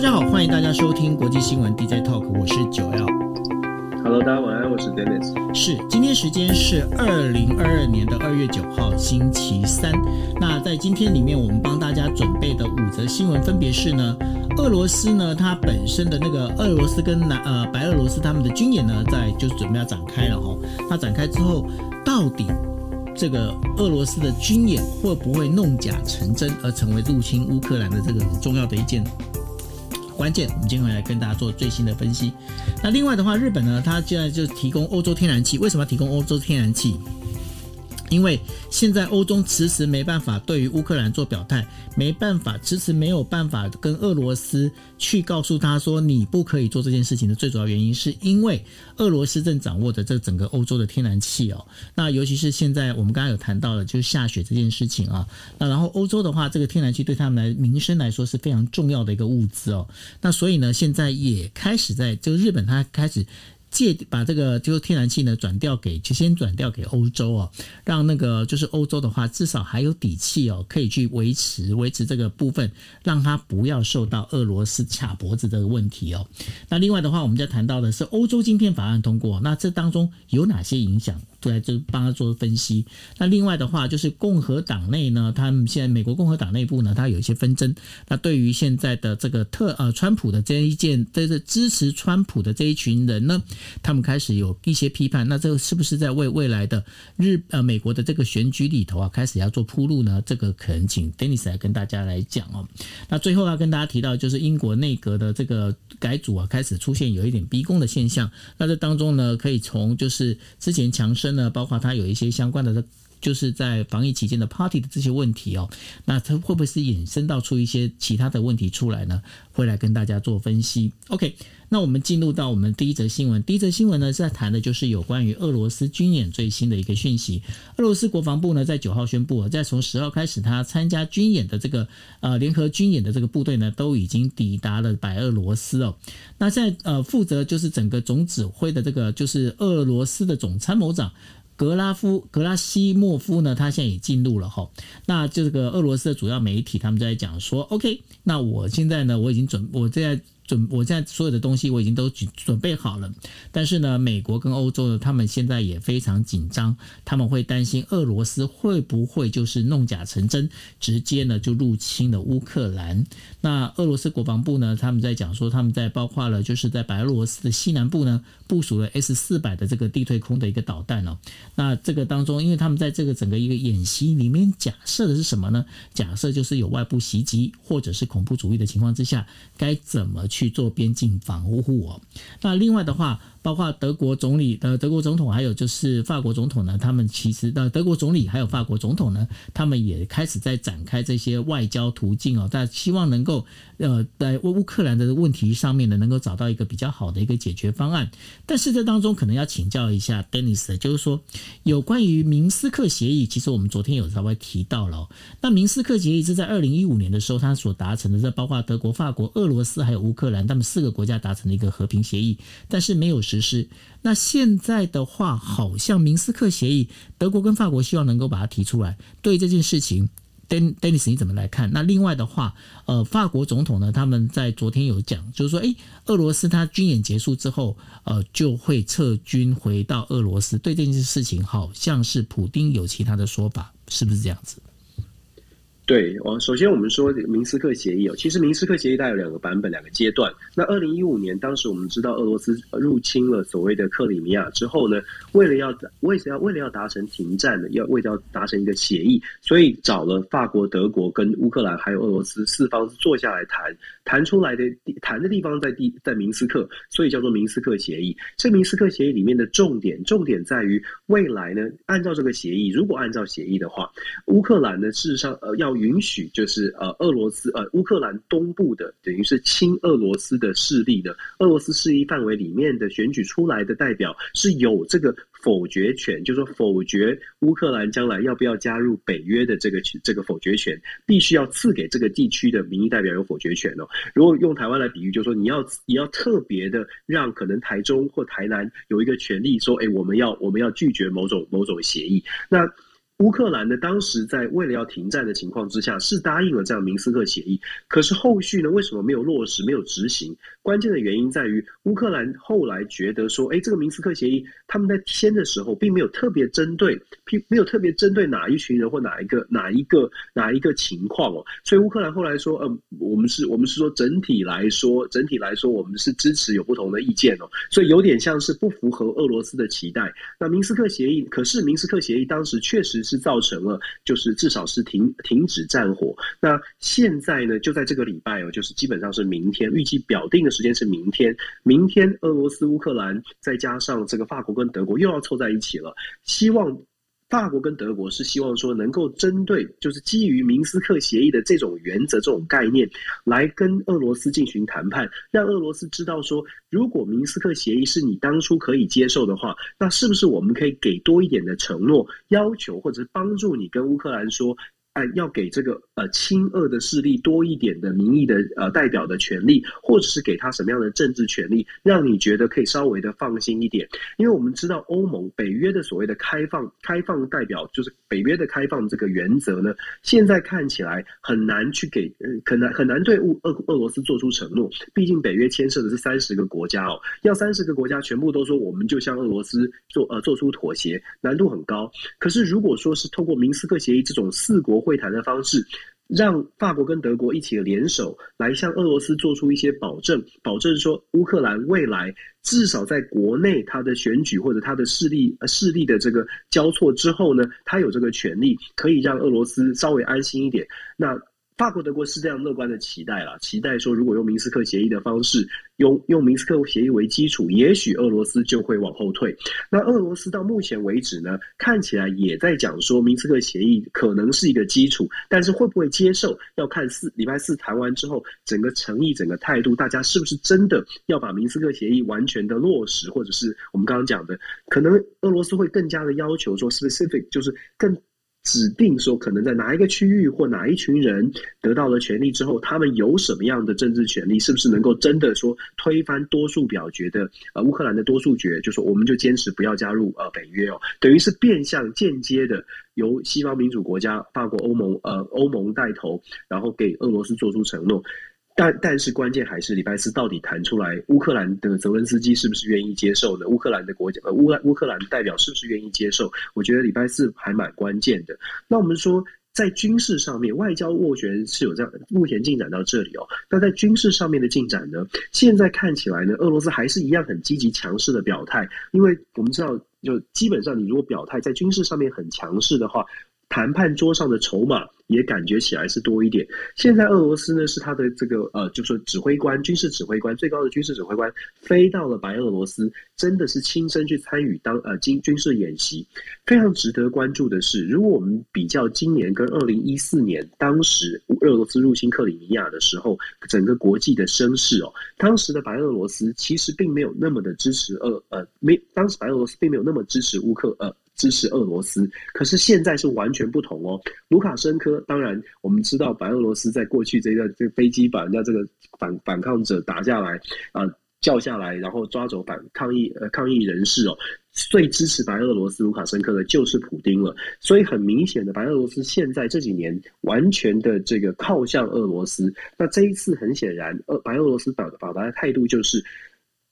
大家好，欢迎大家收听国际新闻 DJ Talk，我是九 L。Hello，大家晚安，我是 Dennis。是，今天时间是二零二二年的二月九号，星期三。那在今天里面，我们帮大家准备的五则新闻分别是呢，俄罗斯呢，它本身的那个俄罗斯跟南呃白俄罗斯他们的军演呢，在就是准备要展开了哈。那展开之后，到底这个俄罗斯的军演会不会弄假成真，而成为入侵乌克兰的这个很重要的一件关键？我们今天来跟大家做最新的分析。那另外的话，日本呢，它现在就提供欧洲天然气，为什么要提供欧洲天然气？因为现在欧洲迟迟没办法对于乌克兰做表态，没办法迟迟没有办法跟俄罗斯去告诉他说，你不可以做这件事情的最主要原因，是因为俄罗斯正掌握着这整个欧洲的天然气哦。那尤其是现在我们刚刚有谈到的，就是下雪这件事情啊。那然后欧洲的话，这个天然气对他们来民生来说是非常重要的一个物资哦。那所以呢，现在也开始在就日本，它开始。借把这个就是天然气呢转调给，就先转调给欧洲哦，让那个就是欧洲的话至少还有底气哦，可以去维持维持这个部分，让它不要受到俄罗斯卡脖子这个问题哦。那另外的话，我们在谈到的是欧洲晶片法案通过，那这当中有哪些影响？对，就帮他做分析。那另外的话，就是共和党内呢，他们现在美国共和党内部呢，他有一些纷争。那对于现在的这个特呃川普的这一件，这个支持川普的这一群人呢，他们开始有一些批判。那这个是不是在为未来的日呃美国的这个选举里头啊，开始要做铺路呢？这个可能请 Dennis 来跟大家来讲哦。那最后要跟大家提到，就是英国内阁的这个改组啊，开始出现有一点逼宫的现象。那这当中呢，可以从就是之前强生。呢，包括它有一些相关的，就是在防疫期间的 party 的这些问题哦，那它会不会是衍生到出一些其他的问题出来呢？会来跟大家做分析。OK，那我们进入到我们第一则新闻。第一则新闻呢，在谈的就是有关于俄罗斯军演最新的一个讯息。俄罗斯国防部呢，在九号宣布，在从十号开始，他参加军演的这个呃联合军演的这个部队呢，都已经抵达了白俄罗斯哦。那在呃负责就是整个总指挥的这个就是俄罗斯的总参谋长。格拉夫格拉西莫夫呢，他现在也进入了哈，那这个俄罗斯的主要媒体他们在讲说，OK，那我现在呢，我已经准，我在。准，我现在所有的东西我已经都准准备好了，但是呢，美国跟欧洲呢，他们现在也非常紧张，他们会担心俄罗斯会不会就是弄假成真，直接呢就入侵了乌克兰。那俄罗斯国防部呢，他们在讲说，他们在包括了就是在白俄罗斯的西南部呢，部署了 S 四百的这个地对空的一个导弹哦。那这个当中，因为他们在这个整个一个演习里面假设的是什么呢？假设就是有外部袭击或者是恐怖主义的情况之下，该怎么去。去做边境防护哦。那另外的话。包括德国总理的德国总统，还有就是法国总统呢，他们其实的德国总理还有法国总统呢，他们也开始在展开这些外交途径哦，但希望能够呃在乌克兰的问题上面呢，能够找到一个比较好的一个解决方案。但是这当中可能要请教一下 Dennis，就是说有关于明斯克协议，其实我们昨天有稍微提到了。那明斯克协议是在二零一五年的时候，他所达成的，这包括德国、法国、俄罗斯还有乌克克兰，他们四个国家达成的一个和平协议，但是没有。实施。那现在的话，好像明斯克协议，德国跟法国希望能够把它提出来。对这件事情，Dennis 你怎么来看？那另外的话，呃，法国总统呢，他们在昨天有讲，就是说，诶，俄罗斯他军演结束之后，呃，就会撤军回到俄罗斯。对这件事情，好像是普丁有其他的说法，是不是这样子？对，我首先我们说明斯克协议哦，其实明斯克协议它有两个版本，两个阶段。那二零一五年，当时我们知道俄罗斯入侵了所谓的克里米亚之后呢，为了要为什么要为了要达成停战的，要为了要达成一个协议，所以找了法国、德国跟乌克兰还有俄罗斯四方坐下来谈，谈出来的谈的地方在地在明斯克，所以叫做明斯克协议。这明斯克协议里面的重点，重点在于未来呢，按照这个协议，如果按照协议的话，乌克兰呢事实上呃要。允许就是呃俄罗斯呃乌克兰东部的等于是亲俄罗斯的势力的俄罗斯势力范围里面的选举出来的代表是有这个否决权，就是说否决乌克兰将来要不要加入北约的这个这个否决权，必须要赐给这个地区的民意代表有否决权哦。如果用台湾来比喻，就是说你要你要特别的让可能台中或台南有一个权利说，哎，我们要我们要拒绝某种某种协议，那。乌克兰呢，当时在为了要停战的情况之下，是答应了这样明斯克协议。可是后续呢，为什么没有落实、没有执行？关键的原因在于乌克兰后来觉得说，哎，这个明斯克协议他们在签的时候，并没有特别针对，并没有特别针对哪一群人或哪一个、哪一个、哪一个情况哦。所以乌克兰后来说，嗯，我们是，我们是说整体来说，整体来说，我们是支持有不同的意见哦。所以有点像是不符合俄罗斯的期待。那明斯克协议，可是明斯克协议当时确实是造成了，就是至少是停停止战火。那现在呢，就在这个礼拜哦，就是基本上是明天，预计表定的时间是明天。明天俄罗斯、乌克兰再加上这个法国跟德国又要凑在一起了，希望。法国跟德国是希望说能够针对，就是基于明斯克协议的这种原则、这种概念，来跟俄罗斯进行谈判，让俄罗斯知道说，如果明斯克协议是你当初可以接受的话，那是不是我们可以给多一点的承诺、要求，或者帮助你跟乌克兰说？哎，要给这个呃亲俄的势力多一点的民意的呃代表的权利，或者是给他什么样的政治权利，让你觉得可以稍微的放心一点。因为我们知道欧盟北约的所谓的开放开放代表，就是北约的开放这个原则呢，现在看起来很难去给，呃，很难很难对乌俄俄罗斯做出承诺。毕竟北约牵涉的是三十个国家哦，要三十个国家全部都说我们就向俄罗斯做呃做出妥协，难度很高。可是如果说是透过明斯克协议这种四国会谈的方式，让法国跟德国一起联手来向俄罗斯做出一些保证，保证说乌克兰未来至少在国内他的选举或者他的势力势力的这个交错之后呢，他有这个权利可以让俄罗斯稍微安心一点。那。法国、德国是这样乐观的期待啦，期待说，如果用明斯克协议的方式，用用明斯克协议为基础，也许俄罗斯就会往后退。那俄罗斯到目前为止呢，看起来也在讲说，明斯克协议可能是一个基础，但是会不会接受，要看四礼拜四谈完之后，整个诚意、整个态度，大家是不是真的要把明斯克协议完全的落实，或者是我们刚刚讲的，可能俄罗斯会更加的要求说，specific 就是更。指定说，可能在哪一个区域或哪一群人得到了权利之后，他们有什么样的政治权利？是不是能够真的说推翻多数表决的呃乌克兰的多数决？就说我们就坚持不要加入呃北约哦，等于是变相间接的由西方民主国家法国、欧盟呃欧盟带头，然后给俄罗斯做出承诺。但但是关键还是礼拜四到底谈出来，乌克兰的泽文斯基是不是愿意接受呢？乌克兰的国家呃乌乌克兰代表是不是愿意接受？我觉得礼拜四还蛮关键的。那我们说在军事上面，外交斡旋是有这样，目前进展到这里哦。那在军事上面的进展呢？现在看起来呢，俄罗斯还是一样很积极强势的表态，因为我们知道，就基本上你如果表态在军事上面很强势的话。谈判桌上的筹码也感觉起来是多一点。现在俄罗斯呢，是他的这个呃，就说指挥官、军事指挥官、最高的军事指挥官飞到了白俄罗斯，真的是亲身去参与当呃军军事演习。非常值得关注的是，如果我们比较今年跟二零一四年当时俄罗斯入侵克里米亚的时候，整个国际的声势哦，当时的白俄罗斯其实并没有那么的支持俄呃没，当时白俄罗斯并没有那么支持乌克呃。支持俄罗斯，可是现在是完全不同哦。卢卡申科，当然我们知道白俄罗斯在过去这个这个飞机把人家这个反反抗者打下来啊、叫下来，然后抓走反抗议呃抗议人士哦。最支持白俄罗斯卢卡申科的就是普丁了。所以很明显的，白俄罗斯现在这几年完全的这个靠向俄罗斯。那这一次很显然，俄白俄罗斯表表达的态度就是。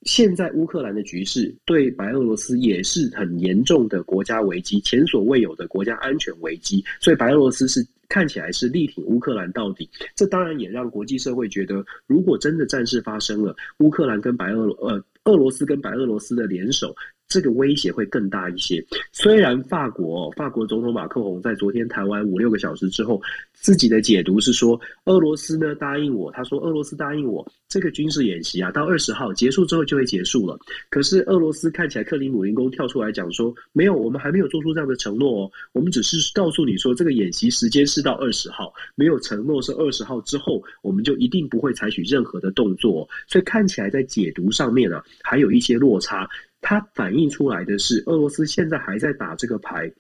现在乌克兰的局势对白俄罗斯也是很严重的国家危机，前所未有的国家安全危机，所以白俄罗斯是看起来是力挺乌克兰到底。这当然也让国际社会觉得，如果真的战事发生了，乌克兰跟白俄罗呃俄罗斯跟白俄罗斯的联手。这个威胁会更大一些。虽然法国法国总统马克宏在昨天谈完五六个小时之后，自己的解读是说，俄罗斯呢答应我，他说俄罗斯答应我这个军事演习啊，到二十号结束之后就会结束了。可是俄罗斯看起来克里姆林宫跳出来讲说，没有，我们还没有做出这样的承诺哦，我们只是告诉你说这个演习时间是到二十号，没有承诺是二十号之后我们就一定不会采取任何的动作哦。所以看起来在解读上面啊，还有一些落差。它反映出来的是，俄罗斯现在还在打这个牌，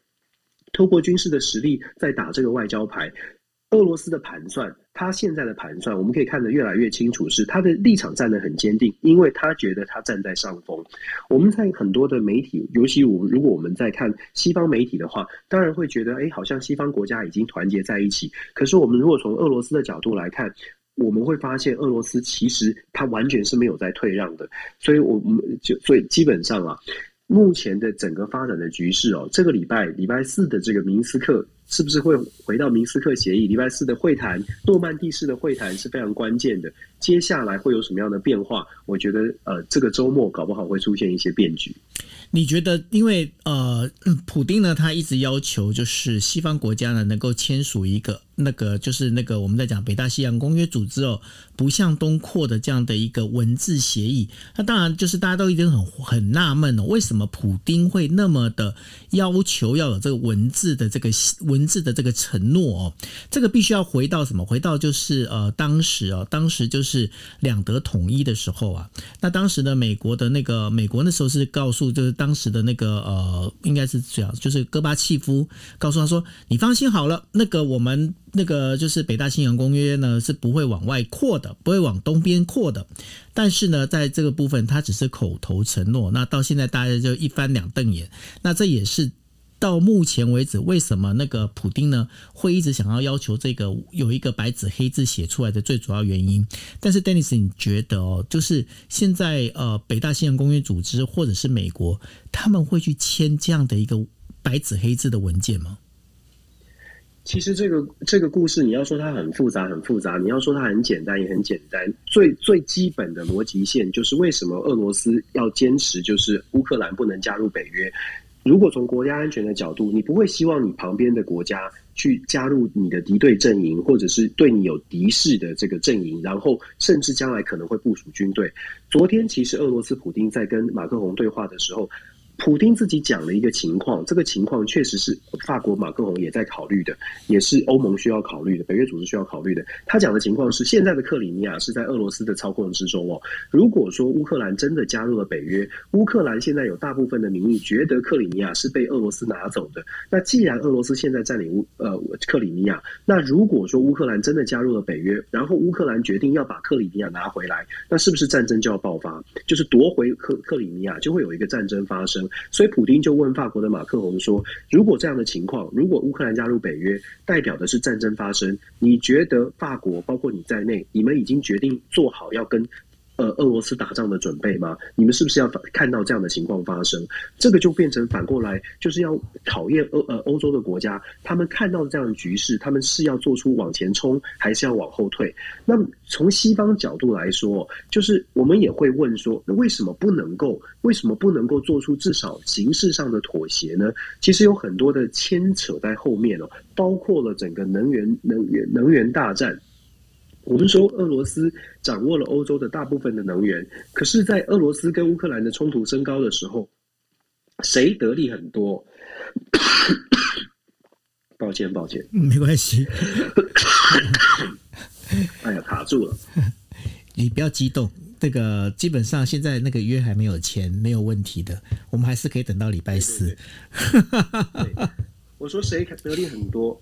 透过军事的实力在打这个外交牌。俄罗斯的盘算，他现在的盘算，我们可以看得越来越清楚，是他的立场站得很坚定，因为他觉得他站在上风。我们在很多的媒体，尤其我如果我们在看西方媒体的话，当然会觉得，哎，好像西方国家已经团结在一起。可是我们如果从俄罗斯的角度来看，我们会发现，俄罗斯其实它完全是没有在退让的。所以，我们就所以基本上啊，目前的整个发展的局势哦，这个礼拜礼拜四的这个明斯克。是不是会回到明斯克协议？礼拜四的会谈，诺曼第式的会谈是非常关键的。接下来会有什么样的变化？我觉得，呃，这个周末搞不好会出现一些变局。你觉得，因为呃，普丁呢，他一直要求就是西方国家呢能够签署一个那个就是那个我们在讲北大西洋公约组织哦，不向东扩的这样的一个文字协议。那当然就是大家都一定很很纳闷哦，为什么普丁会那么的要求要有这个文字的这个文字的这个承诺哦？这个必须要回到什么？回到就是呃，当时哦，当时就是两德统一的时候啊。那当时呢，美国的那个美国那时候是告诉就是。当时的那个呃，应该是这样，就是戈巴契夫告诉他说：“你放心好了，那个我们那个就是北大西洋公约呢是不会往外扩的，不会往东边扩的。但是呢，在这个部分，他只是口头承诺。那到现在大家就一翻两瞪眼。那这也是。”到目前为止，为什么那个普丁呢会一直想要要求这个有一个白纸黑字写出来的最主要原因？但是，Dennis，你觉得哦，就是现在呃，北大西洋公约组织或者是美国，他们会去签这样的一个白纸黑字的文件吗？其实这个这个故事，你要说它很复杂，很复杂；你要说它很简单，也很简单。最最基本的逻辑线就是为什么俄罗斯要坚持，就是乌克兰不能加入北约。如果从国家安全的角度，你不会希望你旁边的国家去加入你的敌对阵营，或者是对你有敌视的这个阵营，然后甚至将来可能会部署军队。昨天其实俄罗斯普丁在跟马克宏对话的时候。普丁自己讲了一个情况，这个情况确实是法国马克龙也在考虑的，也是欧盟需要考虑的，北约组织需要考虑的。他讲的情况是，现在的克里米亚是在俄罗斯的操控之中哦。如果说乌克兰真的加入了北约，乌克兰现在有大部分的民意觉得克里米亚是被俄罗斯拿走的。那既然俄罗斯现在占领乌呃克里米亚，那如果说乌克兰真的加入了北约，然后乌克兰决定要把克里米亚拿回来，那是不是战争就要爆发？就是夺回克克里米亚，就会有一个战争发生。所以，普丁就问法国的马克宏说：“如果这样的情况，如果乌克兰加入北约，代表的是战争发生，你觉得法国，包括你在内，你们已经决定做好要跟？”呃，俄罗斯打仗的准备吗？你们是不是要看到这样的情况发生？这个就变成反过来，就是要考验欧呃欧洲的国家，他们看到这样的局势，他们是要做出往前冲，还是要往后退？那从西方角度来说，就是我们也会问说，那为什么不能够？为什么不能够做出至少形式上的妥协呢？其实有很多的牵扯在后面哦，包括了整个能源、能源、能源大战。我们说俄罗斯掌握了欧洲的大部分的能源，可是，在俄罗斯跟乌克兰的冲突升高的时候，谁得利很多？抱歉，抱歉，没关系。哎呀，卡住了。你不要激动，这个基本上现在那个约还没有签，没有问题的，我们还是可以等到礼拜四。对对对我说谁得利很多？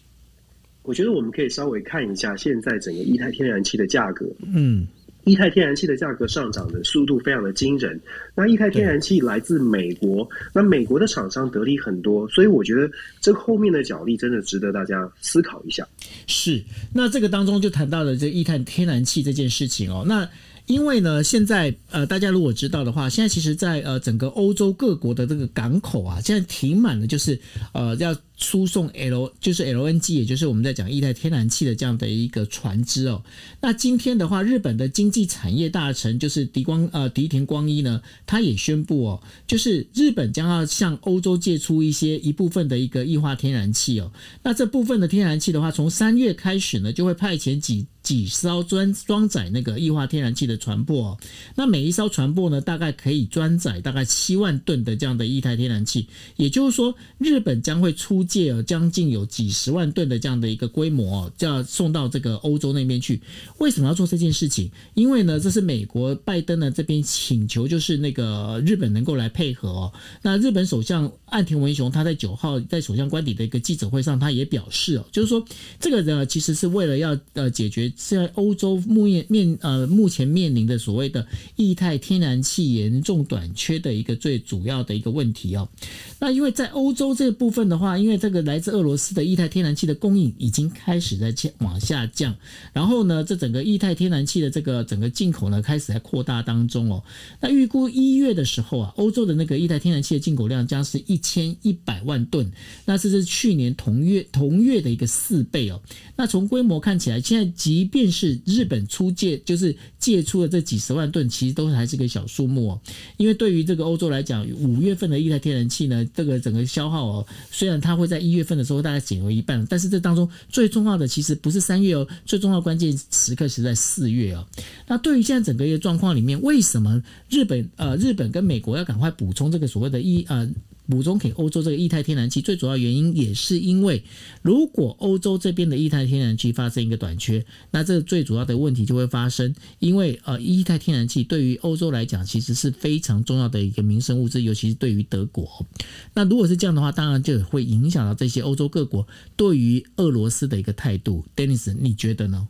我觉得我们可以稍微看一下现在整个液态天然气的价格。嗯，液态天然气的价格上涨的速度非常的惊人。那液态天然气来自美国，那美国的厂商得利很多，所以我觉得这后面的角力真的值得大家思考一下。是，那这个当中就谈到了这液态天然气这件事情哦。那因为呢，现在呃，大家如果知道的话，现在其实在呃整个欧洲各国的这个港口啊，现在停满了，就是呃要输送 L 就是 LNG，也就是我们在讲液态天然气的这样的一个船只哦。那今天的话，日本的经济产业大臣就是迪光呃狄田光一呢，他也宣布哦，就是日本将要向欧洲借出一些一部分的一个液化天然气哦。那这部分的天然气的话，从三月开始呢，就会派遣几。几艘装装载那个液化天然气的船舶哦。那每一艘船舶呢，大概可以装载大概七万吨的这样的液态天然气。也就是说，日本将会出借哦，将近有几十万吨的这样的一个规模哦，就要送到这个欧洲那边去。为什么要做这件事情？因为呢，这是美国拜登呢这边请求，就是那个日本能够来配合哦。那日本首相岸田文雄他在九号在首相官邸的一个记者会上，他也表示哦，就是说这个呢，其实是为了要呃解决现在欧洲目面面呃目前面临的所谓的液态天然气严重短缺的一个最主要的一个问题哦。那因为在欧洲这部分的话，因为这个来自俄罗斯的液态天然气的供应已经开始在往下降，然后呢，这整个液态天然气的这个整个进口呢开始在扩大当中哦。那预估一月的时候啊，欧洲的那个液态天然气的进口量将是一千一百万吨，那这是去年同月同月的一个四倍哦。那从规模看起来，现在即便是日本出借，就是借出了这几十万吨，其实都还是个小数目哦。因为对于这个欧洲来讲，五月份的液态天然气呢，这个整个消耗哦，虽然它会在一月份的时候大概减为一半，但是这当中最重要的其实不是三月哦，最重要的关键时刻是在四月哦。那对于现在整个一个状况里面，为什么日本呃日本跟美国要赶快补充这个所谓的一呃？补充给欧洲这个液态天然气，最主要原因也是因为，如果欧洲这边的液态天然气发生一个短缺，那这最主要的问题就会发生。因为呃，液态天然气对于欧洲来讲，其实是非常重要的一个民生物资，尤其是对于德国。那如果是这样的话，当然就会影响到这些欧洲各国对于俄罗斯的一个态度。Dennis，你觉得呢？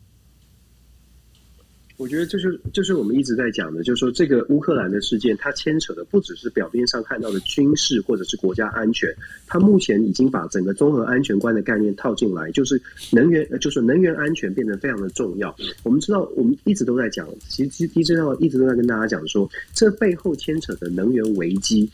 我觉得就是就是我们一直在讲的，就是说这个乌克兰的事件，它牵扯的不只是表面上看到的军事或者是国家安全，它目前已经把整个综合安全观的概念套进来，就是能源，就是能源安全变得非常的重要。我们知道，我们一直都在讲，其实一直一直都在跟大家讲说，这背后牵扯的能源危机。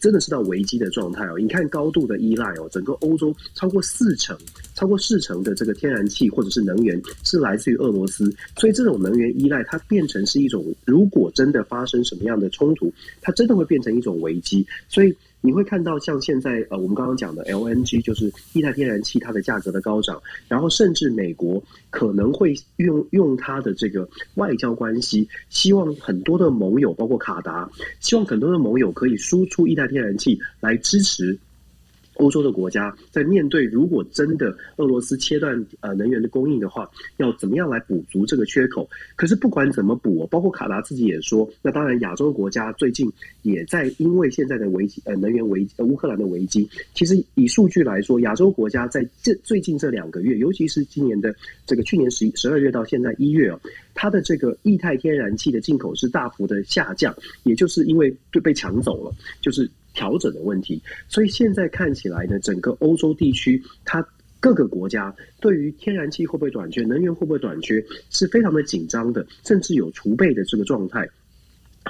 真的是到危机的状态哦！你看高度的依赖哦，整个欧洲超过四成、超过四成的这个天然气或者是能源是来自于俄罗斯，所以这种能源依赖它变成是一种，如果真的发生什么样的冲突，它真的会变成一种危机，所以。你会看到像现在呃，我们刚刚讲的 LNG 就是液态天然气，它的价格的高涨，然后甚至美国可能会用用它的这个外交关系，希望很多的盟友，包括卡达，希望很多的盟友可以输出液态天然气来支持。欧洲的国家在面对如果真的俄罗斯切断呃能源的供应的话，要怎么样来补足这个缺口？可是不管怎么补，包括卡达自己也说，那当然亚洲国家最近也在因为现在的危机呃能源危呃乌克兰的危机，其实以数据来说，亚洲国家在这最近这两个月，尤其是今年的这个去年十一十二月到现在一月哦，它的这个液态天然气的进口是大幅的下降，也就是因为就被抢走了，就是。调整的问题，所以现在看起来呢，整个欧洲地区，它各个国家对于天然气会不会短缺、能源会不会短缺，是非常的紧张的，甚至有储备的这个状态。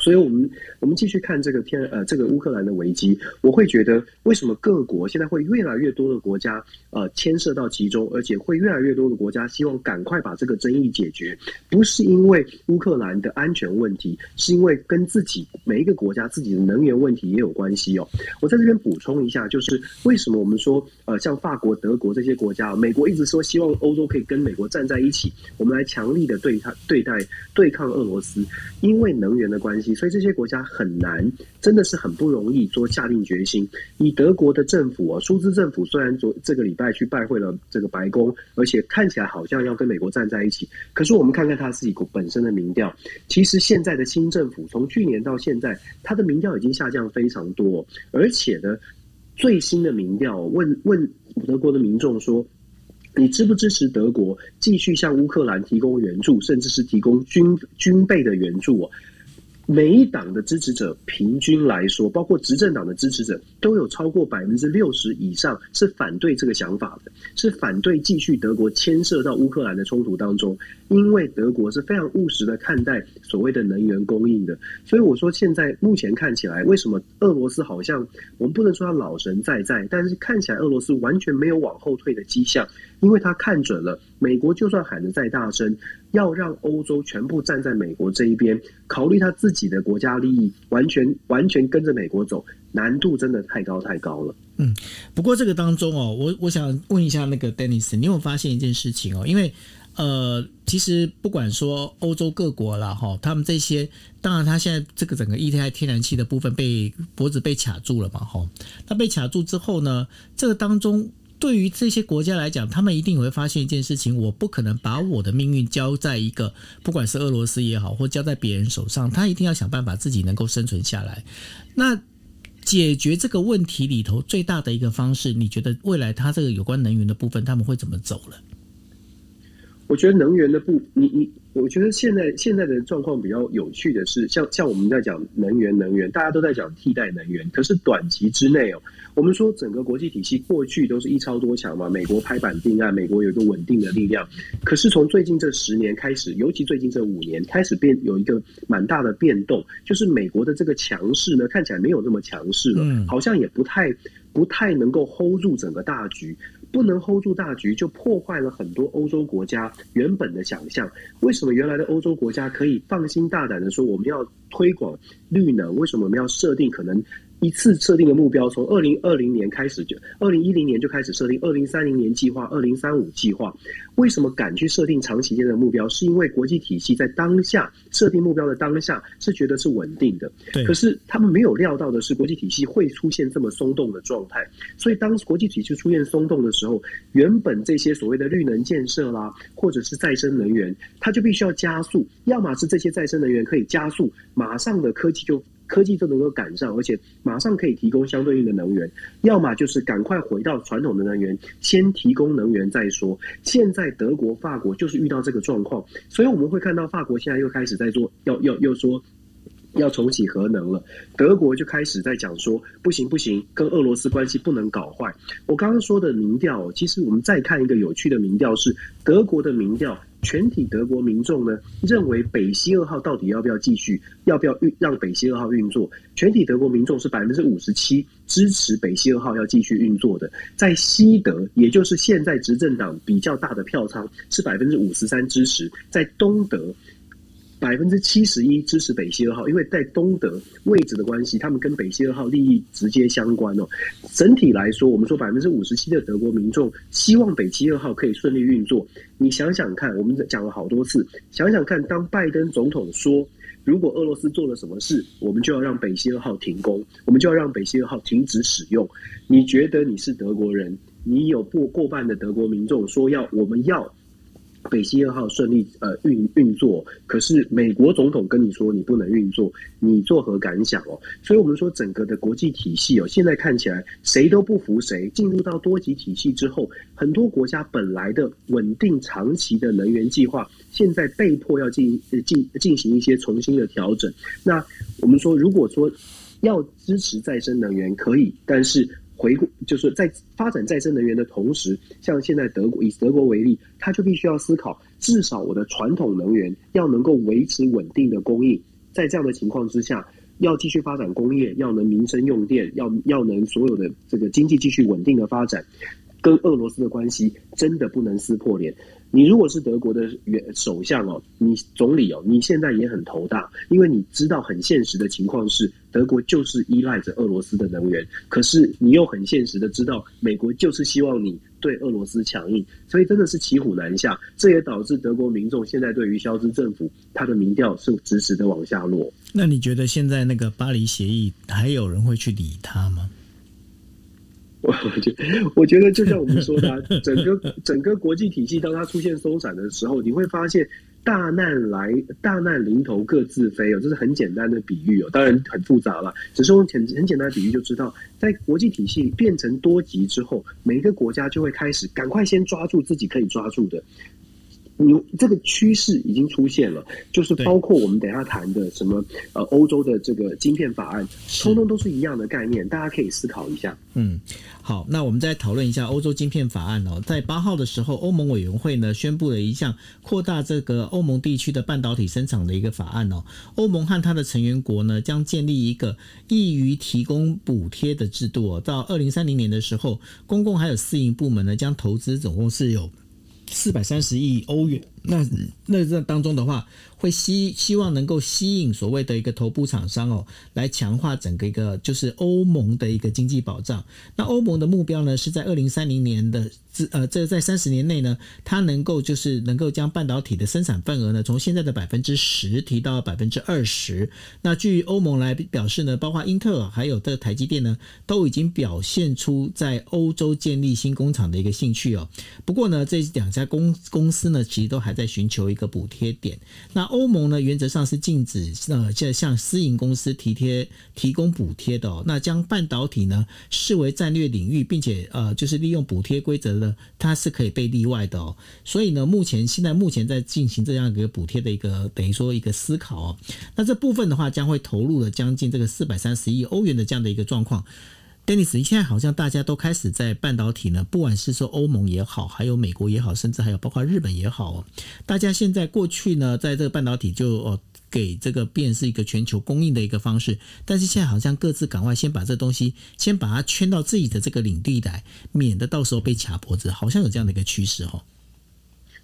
所以，我们我们继续看这个天呃这个乌克兰的危机，我会觉得为什么各国现在会越来越多的国家呃牵涉到其中，而且会越来越多的国家希望赶快把这个争议解决，不是因为乌克兰的安全问题，是因为跟自己每一个国家自己的能源问题也有关系哦。我在这边补充一下，就是为什么我们说呃像法国、德国这些国家，美国一直说希望欧洲可以跟美国站在一起，我们来强力的对抗对待对抗俄罗斯，因为能源的关系。所以这些国家很难，真的是很不容易说下定决心。以德国的政府啊，舒兹政府虽然昨这个礼拜去拜会了这个白宫，而且看起来好像要跟美国站在一起，可是我们看看他自己本身的民调，其实现在的新政府从去年到现在，他的民调已经下降非常多，而且呢，最新的民调问问德国的民众说。你支不支持德国继续向乌克兰提供援助，甚至是提供军军备的援助？每一党的支持者平均来说，包括执政党的支持者，都有超过百分之六十以上是反对这个想法的，是反对继续德国牵涉到乌克兰的冲突当中，因为德国是非常务实的看待所谓的能源供应的。所以我说，现在目前看起来，为什么俄罗斯好像我们不能说他老神在在，但是看起来俄罗斯完全没有往后退的迹象，因为他看准了美国就算喊得再大声。要让欧洲全部站在美国这一边，考虑他自己的国家利益，完全完全跟着美国走，难度真的太高太高了。嗯，不过这个当中哦，我我想问一下那个 Dennis，你有发现一件事情哦？因为呃，其实不管说欧洲各国啦，哈，他们这些，当然他现在这个整个液态天然气的部分被脖子被卡住了嘛，哈，那被卡住之后呢，这个当中。对于这些国家来讲，他们一定会发现一件事情：我不可能把我的命运交在一个，不管是俄罗斯也好，或交在别人手上。他一定要想办法自己能够生存下来。那解决这个问题里头最大的一个方式，你觉得未来他这个有关能源的部分，他们会怎么走了？我觉得能源的不，你你，我觉得现在现在的状况比较有趣的是，像像我们在讲能源，能源大家都在讲替代能源，可是短期之内哦。我们说整个国际体系过去都是一超多强嘛，美国拍板定案，美国有一个稳定的力量。可是从最近这十年开始，尤其最近这五年开始变有一个蛮大的变动，就是美国的这个强势呢，看起来没有那么强势了，好像也不太不太能够 hold 住整个大局，不能 hold 住大局，就破坏了很多欧洲国家原本的想象。为什么原来的欧洲国家可以放心大胆的说我们要推广绿能？为什么我们要设定可能？一次设定的目标，从二零二零年开始就，二零一零年就开始设定二零三零年计划、二零三五计划。为什么敢去设定长期间的目标？是因为国际体系在当下设定目标的当下是觉得是稳定的。对。可是他们没有料到的是，国际体系会出现这么松动的状态。所以当国际体系出现松动的时候，原本这些所谓的绿能建设啦，或者是再生能源，它就必须要加速。要么是这些再生能源可以加速，马上的科技就。科技就能够赶上，而且马上可以提供相对应的能源；要么就是赶快回到传统的能源，先提供能源再说。现在德国、法国就是遇到这个状况，所以我们会看到法国现在又开始在做，要要要说要重启核能了。德国就开始在讲说，不行不行，跟俄罗斯关系不能搞坏。我刚刚说的民调，其实我们再看一个有趣的民调，是德国的民调。全体德国民众呢，认为北溪二号到底要不要继续，要不要运让北溪二号运作？全体德国民众是百分之五十七支持北溪二号要继续运作的。在西德，也就是现在执政党比较大的票仓是百分之五十三支持。在东德。百分之七十一支持北溪二号，因为在东德位置的关系，他们跟北溪二号利益直接相关哦。整体来说，我们说百分之五十七的德国民众希望北溪二号可以顺利运作。你想想看，我们讲了好多次，想想看，当拜登总统说，如果俄罗斯做了什么事，我们就要让北溪二号停工，我们就要让北溪二号停止使用。你觉得你是德国人，你有过过半的德国民众说要，我们要。北溪二号顺利呃运运作，可是美国总统跟你说你不能运作，你作何感想哦？所以我们说整个的国际体系哦，现在看起来谁都不服谁。进入到多极体系之后，很多国家本来的稳定长期的能源计划，现在被迫要进进进行一些重新的调整。那我们说，如果说要支持再生能源可以，但是。回顾就是在发展再生能源的同时，像现在德国以德国为例，他就必须要思考，至少我的传统能源要能够维持稳定的供应。在这样的情况之下，要继续发展工业，要能民生用电，要要能所有的这个经济继续稳定的发展，跟俄罗斯的关系真的不能撕破脸。你如果是德国的元首相哦，你总理哦，你现在也很头大，因为你知道很现实的情况是，德国就是依赖着俄罗斯的能源，可是你又很现实的知道，美国就是希望你对俄罗斯强硬，所以真的是骑虎难下。这也导致德国民众现在对于萧兹政府他的民调是直直的往下落。那你觉得现在那个巴黎协议还有人会去理他吗？我觉我觉得就像我们说的，整个整个国际体系，当它出现松散的时候，你会发现大难来，大难临头各自飞哦，这是很简单的比喻哦，当然很复杂了，只是用很很简单的比喻就知道，在国际体系变成多极之后，每一个国家就会开始赶快先抓住自己可以抓住的。你这个趋势已经出现了，就是包括我们等一下谈的什么呃欧洲的这个晶片法案，通通都是一样的概念，大家可以思考一下。嗯，好，那我们再讨论一下欧洲晶片法案哦。在八号的时候，欧盟委员会呢宣布了一项扩大这个欧盟地区的半导体生产的一个法案哦。欧盟和它的成员国呢将建立一个易于提供补贴的制度哦。到二零三零年的时候，公共还有私营部门呢将投资总共是有。四百三十亿欧元。那那这当中的话，会希希望能够吸引所谓的一个头部厂商哦，来强化整个一个就是欧盟的一个经济保障。那欧盟的目标呢，是在二零三零年的。呃，这在三十年内呢，它能够就是能够将半导体的生产份额呢，从现在的百分之十提到百分之二十。那据欧盟来表示呢，包括英特尔还有这个台积电呢，都已经表现出在欧洲建立新工厂的一个兴趣哦。不过呢，这两家公公司呢，其实都还在寻求一个补贴点。那欧盟呢，原则上是禁止呃，这向私营公司提贴提供补贴的哦。那将半导体呢视为战略领域，并且呃，就是利用补贴规则呢。它是可以被例外的哦，所以呢，目前现在目前在进行这样一个补贴的一个等于说一个思考哦，那这部分的话将会投入了将近这个四百三十亿欧元的这样的一个状况。Dennis，现在好像大家都开始在半导体呢，不管是说欧盟也好，还有美国也好，甚至还有包括日本也好哦，大家现在过去呢，在这个半导体就哦。给这个变是一个全球供应的一个方式，但是现在好像各自赶快先把这东西先把它圈到自己的这个领地来，免得到时候被卡脖子，好像有这样的一个趋势哈。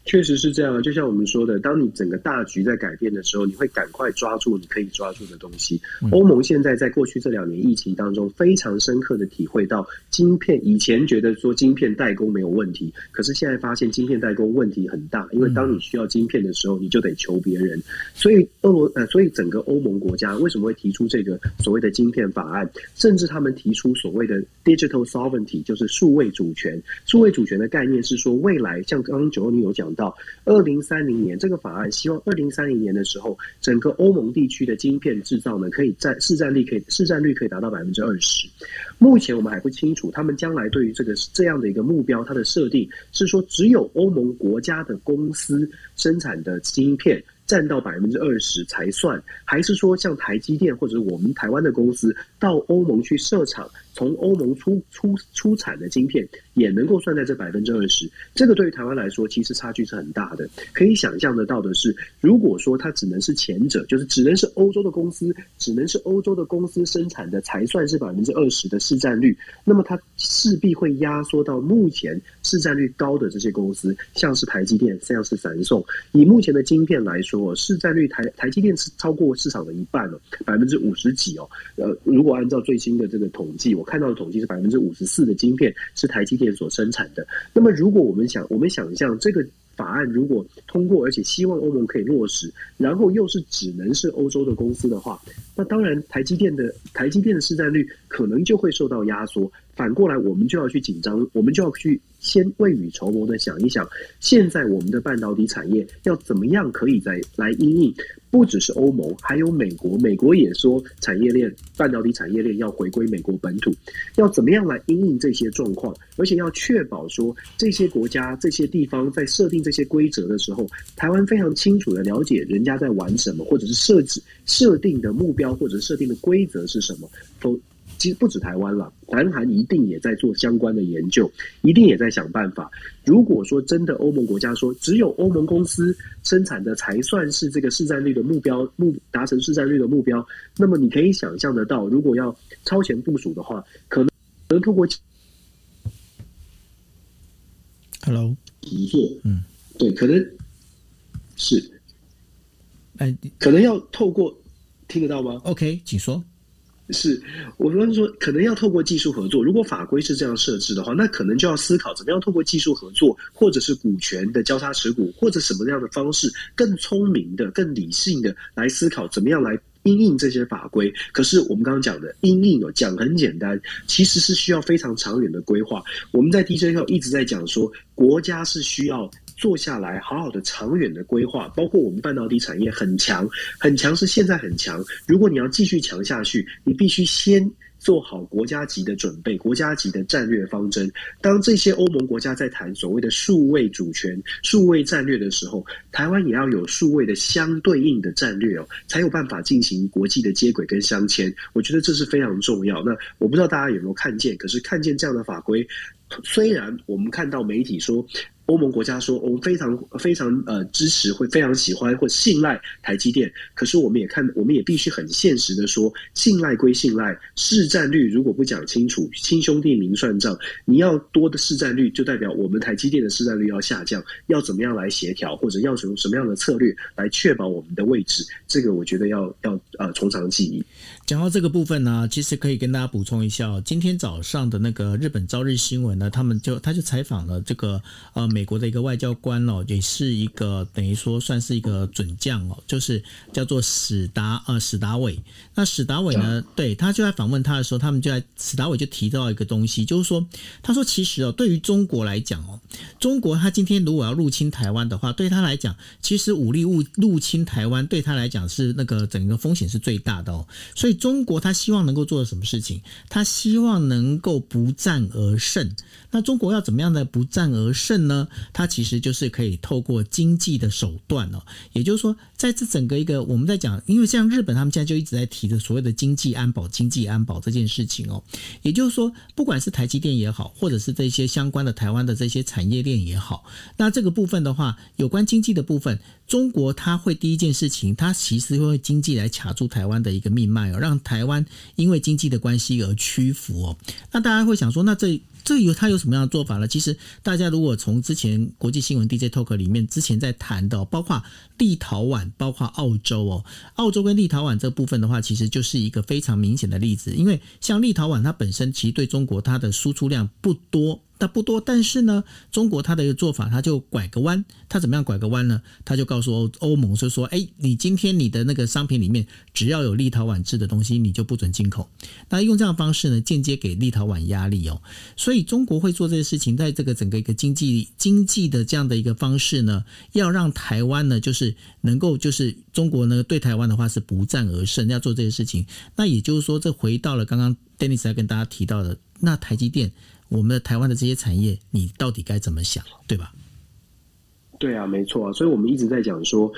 确实是这样，就像我们说的，当你整个大局在改变的时候，你会赶快抓住你可以抓住的东西。欧盟现在在过去这两年疫情当中，非常深刻的体会到晶片。以前觉得说晶片代工没有问题，可是现在发现晶片代工问题很大，因为当你需要晶片的时候，你就得求别人。所以俄罗呃，所以整个欧盟国家为什么会提出这个所谓的晶片法案，甚至他们提出所谓的 digital sovereignty，就是数位主权。数位主权的概念是说，未来像刚刚九欧你有讲。到二零三零年，这个法案希望二零三零年的时候，整个欧盟地区的晶片制造呢，可以占市占率可以市占率可以达到百分之二十。目前我们还不清楚，他们将来对于这个这样的一个目标，它的设定是说，只有欧盟国家的公司生产的晶片占到百分之二十才算，还是说像台积电或者我们台湾的公司到欧盟去设厂？从欧盟出出出产的晶片也能够算在这百分之二十，这个对于台湾来说其实差距是很大的。可以想象得到的是，如果说它只能是前者，就是只能是欧洲的公司，只能是欧洲的公司生产的才算是百分之二十的市占率，那么它势必会压缩到目前市占率高的这些公司，像是台积电，像是三送。以目前的晶片来说，市占率台台积电是超过市场的一半了，百分之五十几哦。呃，如果按照最新的这个统计，我。看到的统计是百分之五十四的晶片是台积电所生产的。那么，如果我们想，我们想象这个法案如果通过，而且希望欧盟可以落实，然后又是只能是欧洲的公司的话，那当然台积电的台积电的市占率可能就会受到压缩。反过来，我们就要去紧张，我们就要去先未雨绸缪的想一想，现在我们的半导体产业要怎么样可以再来应应，不只是欧盟，还有美国，美国也说产业链半导体产业链要回归美国本土，要怎么样来应应这些状况，而且要确保说这些国家这些地方在设定这些规则的时候，台湾非常清楚的了解人家在玩什么，或者是设置设定的目标或者设定的规则是什么，否。其实不止台湾了，南韩一定也在做相关的研究，一定也在想办法。如果说真的欧盟国家说只有欧盟公司生产的才算是这个市占率的目标目达成市占率的目标，那么你可以想象得到，如果要超前部署的话，可能能透过 Hello 合作，嗯，对，可能是，哎，可能要透过听得到吗？OK，请说。是，我们说可能要透过技术合作。如果法规是这样设置的话，那可能就要思考怎么样透过技术合作，或者是股权的交叉持股，或者什么样的方式，更聪明的、更理性的来思考怎么样来因应这些法规。可是我们刚刚讲的因应哦，讲很简单，其实是需要非常长远的规划。我们在 DJ 后一直在讲说，国家是需要。坐下来，好好的长远的规划，包括我们半导体产业很强，很强是现在很强。如果你要继续强下去，你必须先做好国家级的准备，国家级的战略方针。当这些欧盟国家在谈所谓的数位主权、数位战略的时候，台湾也要有数位的相对应的战略哦，才有办法进行国际的接轨跟相牵。我觉得这是非常重要。那我不知道大家有没有看见，可是看见这样的法规。虽然我们看到媒体说。欧盟国家说，我们非常非常呃支持，会非常喜欢或信赖台积电。可是我们也看，我们也必须很现实的说，信赖归信赖，市占率如果不讲清楚，亲兄弟明算账，你要多的市占率，就代表我们台积电的市占率要下降。要怎么样来协调，或者要使用什么样的策略来确保我们的位置？这个我觉得要要呃从长计议。讲到这个部分呢，其实可以跟大家补充一下，今天早上的那个日本朝日新闻呢，他们就他就采访了这个呃。美国的一个外交官哦，也是一个等于说算是一个准将哦，就是叫做史达呃史达伟。那史达伟呢，对他就在访问他的时候，他们就在史达伟就提到一个东西，就是说他说其实哦，对于中国来讲哦，中国他今天如果要入侵台湾的话，对他来讲，其实武力入入侵台湾对他来讲是那个整个风险是最大的哦。所以中国他希望能够做什么事情？他希望能够不战而胜。那中国要怎么样的不战而胜呢？它其实就是可以透过经济的手段哦，也就是说，在这整个一个我们在讲，因为像日本他们现在就一直在提着所谓的经济安保、经济安保这件事情哦，也就是说，不管是台积电也好，或者是这些相关的台湾的这些产业链也好，那这个部分的话，有关经济的部分，中国它会第一件事情，它其实会经济来卡住台湾的一个命脉哦，让台湾因为经济的关系而屈服哦。那大家会想说，那这这有他有什么样的做法呢？其实大家如果从之前国际新闻 DJ Talk 里面之前在谈的，包括立陶宛、包括澳洲哦，澳洲跟立陶宛这部分的话，其实就是一个非常明显的例子。因为像立陶宛，它本身其实对中国它的输出量不多。那不多，但是呢，中国它的一个做法，它就拐个弯，它怎么样拐个弯呢？它就告诉欧欧盟，就说：哎，你今天你的那个商品里面只要有立陶宛制的东西，你就不准进口。那用这样的方式呢，间接给立陶宛压力哦。所以中国会做这些事情，在这个整个一个经济经济的这样的一个方式呢，要让台湾呢，就是能够就是中国呢对台湾的话是不战而胜，要做这些事情。那也就是说，这回到了刚刚 Dennis 在跟大家提到的，那台积电。我们的台湾的这些产业，你到底该怎么想，对吧？对啊，没错啊，所以我们一直在讲说，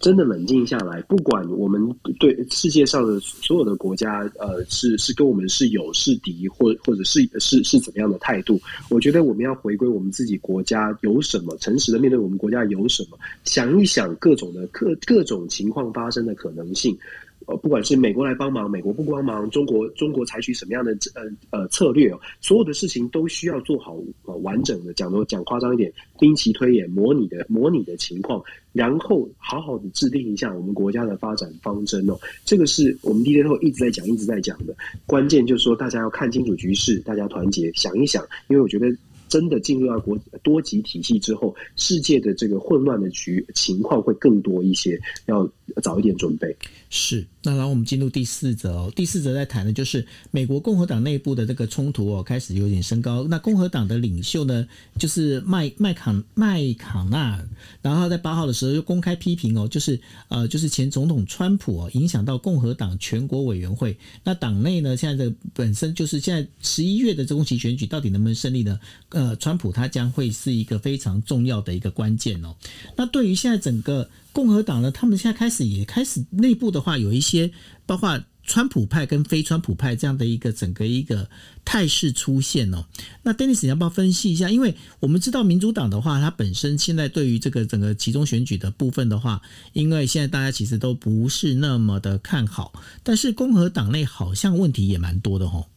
真的冷静下来，不管我们对世界上的所有的国家，呃，是是跟我们是友是敌，或或者是是是怎么样的态度，我觉得我们要回归我们自己国家有什么，诚实的面对我们国家有什么，想一想各种的各各种情况发生的可能性。呃，不管是美国来帮忙，美国不帮忙，中国中国采取什么样的呃呃策略哦，所有的事情都需要做好呃完整的，讲的讲夸张一点，兵棋推演，模拟的模拟的情况，然后好好的制定一下我们国家的发展方针哦。这个是我们 DJ 后一直在讲一直在讲的，关键就是说大家要看清楚局势，大家团结想一想，因为我觉得。真的进入到国多极体系之后，世界的这个混乱的局情况会更多一些，要早一点准备。是，那然后我们进入第四则哦。第四则在谈的就是美国共和党内部的这个冲突哦，开始有点升高。那共和党的领袖呢，就是麦麦康麦康纳尔，然后在八号的时候又公开批评哦，就是呃，就是前总统川普哦，影响到共和党全国委员会。那党内呢，现在的本身就是现在十一月的中期选举到底能不能胜利呢？呃。呃，川普他将会是一个非常重要的一个关键哦。那对于现在整个共和党呢，他们现在开始也开始内部的话，有一些包括川普派跟非川普派这样的一个整个一个态势出现哦。那 Dennis 你要不要分析一下？因为我们知道民主党的话，它本身现在对于这个整个集中选举的部分的话，因为现在大家其实都不是那么的看好，但是共和党内好像问题也蛮多的哦。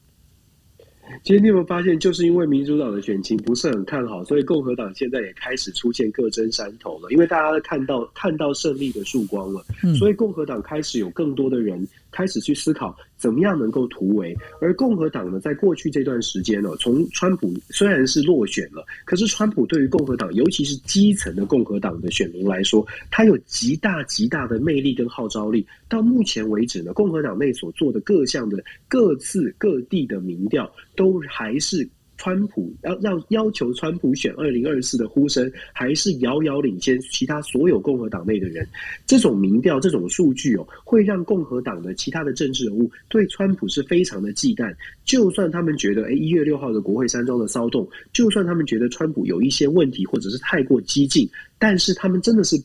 其实你有没有发现，就是因为民主党的选情不是很看好，所以共和党现在也开始出现各争山头了。因为大家都看到看到胜利的曙光了，所以共和党开始有更多的人。开始去思考怎么样能够突围，而共和党呢，在过去这段时间呢，从川普虽然是落选了，可是川普对于共和党，尤其是基层的共和党的选民来说，他有极大极大的魅力跟号召力。到目前为止呢，共和党内所做的各项的各自各地的民调，都还是。川普要要要求川普选二零二四的呼声还是遥遥领先其他所有共和党内的人。这种民调、这种数据哦，会让共和党的其他的政治人物对川普是非常的忌惮。就算他们觉得，哎，一月六号的国会山庄的骚动，就算他们觉得川普有一些问题或者是太过激进，但是他们真的是